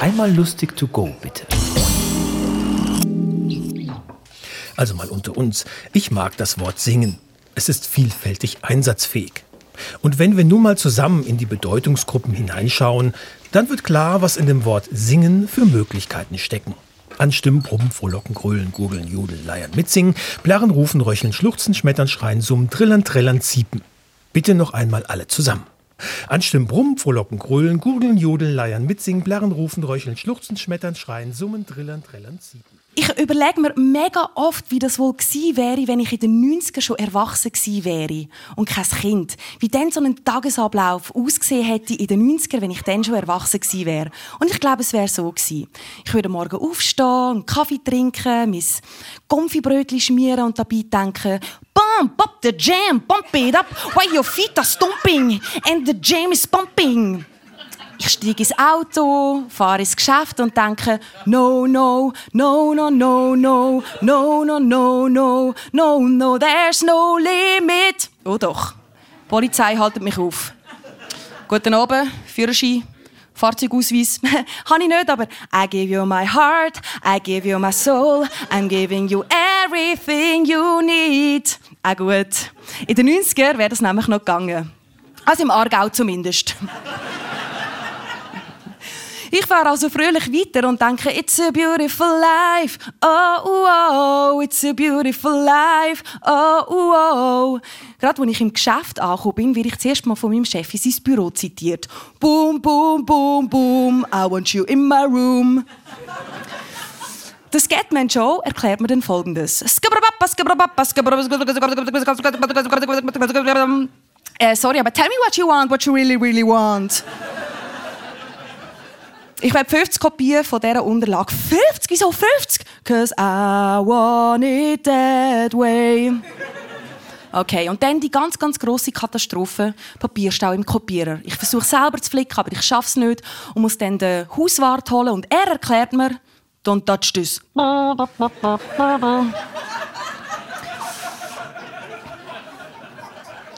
Einmal lustig to go, bitte. Also mal unter uns. Ich mag das Wort singen. Es ist vielfältig einsatzfähig. Und wenn wir nun mal zusammen in die Bedeutungsgruppen hineinschauen, dann wird klar, was in dem Wort singen für Möglichkeiten stecken. Anstimmen, Brummen, Frohlocken, Grölen, Gurgeln, Jodeln, Leiern, Mitsingen, Plärren, Rufen, Röcheln, Schluchzen, Schmettern, Schreien, Summen, Trillern, Trällern, Ziepen. Bitte noch einmal alle zusammen. Anstimmen, Brummen, Frohlocken, Grölen, Gurgeln, Jodeln, Leiern, Mitsingen, Plärren, Rufen, Röcheln, Schluchzen, Schmettern, Schreien, Summen, Trillern, Trällern, Ziepen ich überlege mir mega oft, wie das wohl gewesen wäre, wenn ich in den 90ern schon erwachsen gewesen wäre und kein Kind. Wie dann so ein Tagesablauf ausgesehen hätte in den 90ern, wenn ich dann schon erwachsen gewesen wäre. Und ich glaube, es wäre so gewesen. Ich würde morgen aufstehen, einen Kaffee trinken, mein Konfibrötchen schmieren und dabei denken, Bump up the jam, bump it up, while your feet are stomping and the jam is pumping. Ich steige ins Auto, fahre ins Geschäft und denke, no, no, no, no, no, no, no, no, no, no, no, no, there's no limit. Oh doch, die Polizei haltet mich auf. Guten Abend, Führerschein, Fahrzeugausweis. Habe ich nicht, aber I give you my heart, I give you my soul, I'm giving you everything you need. Auch gut. In den 90er wäre das nämlich noch gegangen. Also im Aargau zumindest. Ich fahre also fröhlich weiter und denke, it's a beautiful life. Oh, oh, oh, it's a beautiful life. Oh, oh, oh. Gerade als ich im Geschäft angekommen bin, werde ich zuerst mal von meinem Chef in sein Büro zitiert. Boom, boom, boom, boom, I want you in my room. Der Scatman Joe erklärt mir dann folgendes. Äh, sorry, aber tell me what you want, what you really, really want. Ich werde 50 Kopien von dieser Unterlage. 50? Wieso 50? Cause I want it that way. Okay, und dann die ganz, ganz grosse Katastrophe: Papierstau im Kopierer. Ich versuche selber zu flicken, aber ich schaffe es nicht und muss dann den Hauswart holen und er erklärt mir, don't touch this.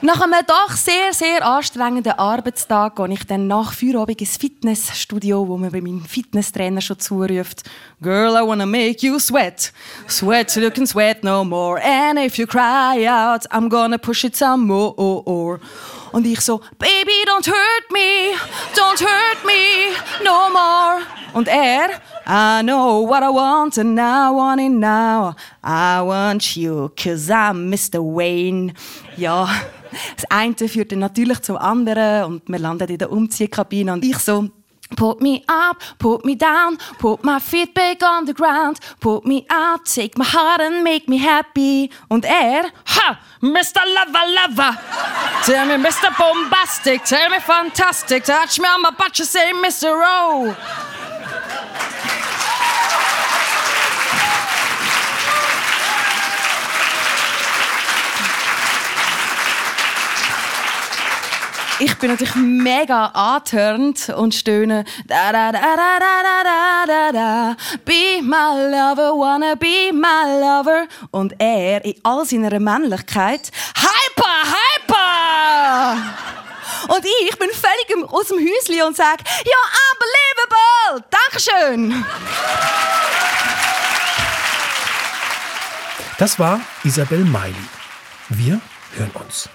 Nach einem doch sehr, sehr anstrengenden Arbeitstag gehe ich dann nach Feierabend ins Fitnessstudio, wo bei meinem Fitnesstrainer schon zuruft, Girl, I wanna make you sweat. Sweat you can sweat no more. And if you cry out, I'm gonna push it some more. Und ich so, Baby, don't hurt me, don't hurt me no more. Und er, I know what I want and I want it now. I want you, cause I'm Mr. Wayne. Ja. Das eine führt dann natürlich zum anderen und wir landen in der Umziehkabine und ich so, Put me up, put me down, put my feet back on the ground, put me up, take my heart and make me happy. Und er, ha, Mr. Lover, Lover. Tell me, Mr. Bombastic, tell me fantastic, touch me on my butt, you say, Mr. O. ich bin natürlich mega antörnt und stöhne. Da, da, da, da, da, da, da, da, da. Be my lover, wanna be my lover. Und er in all seiner Männlichkeit. Hyper, hyper! Und ich bin völlig aus dem Häuschen und sage, ja, unbelievable! Dankeschön! Das war Isabel Meili. Wir hören uns.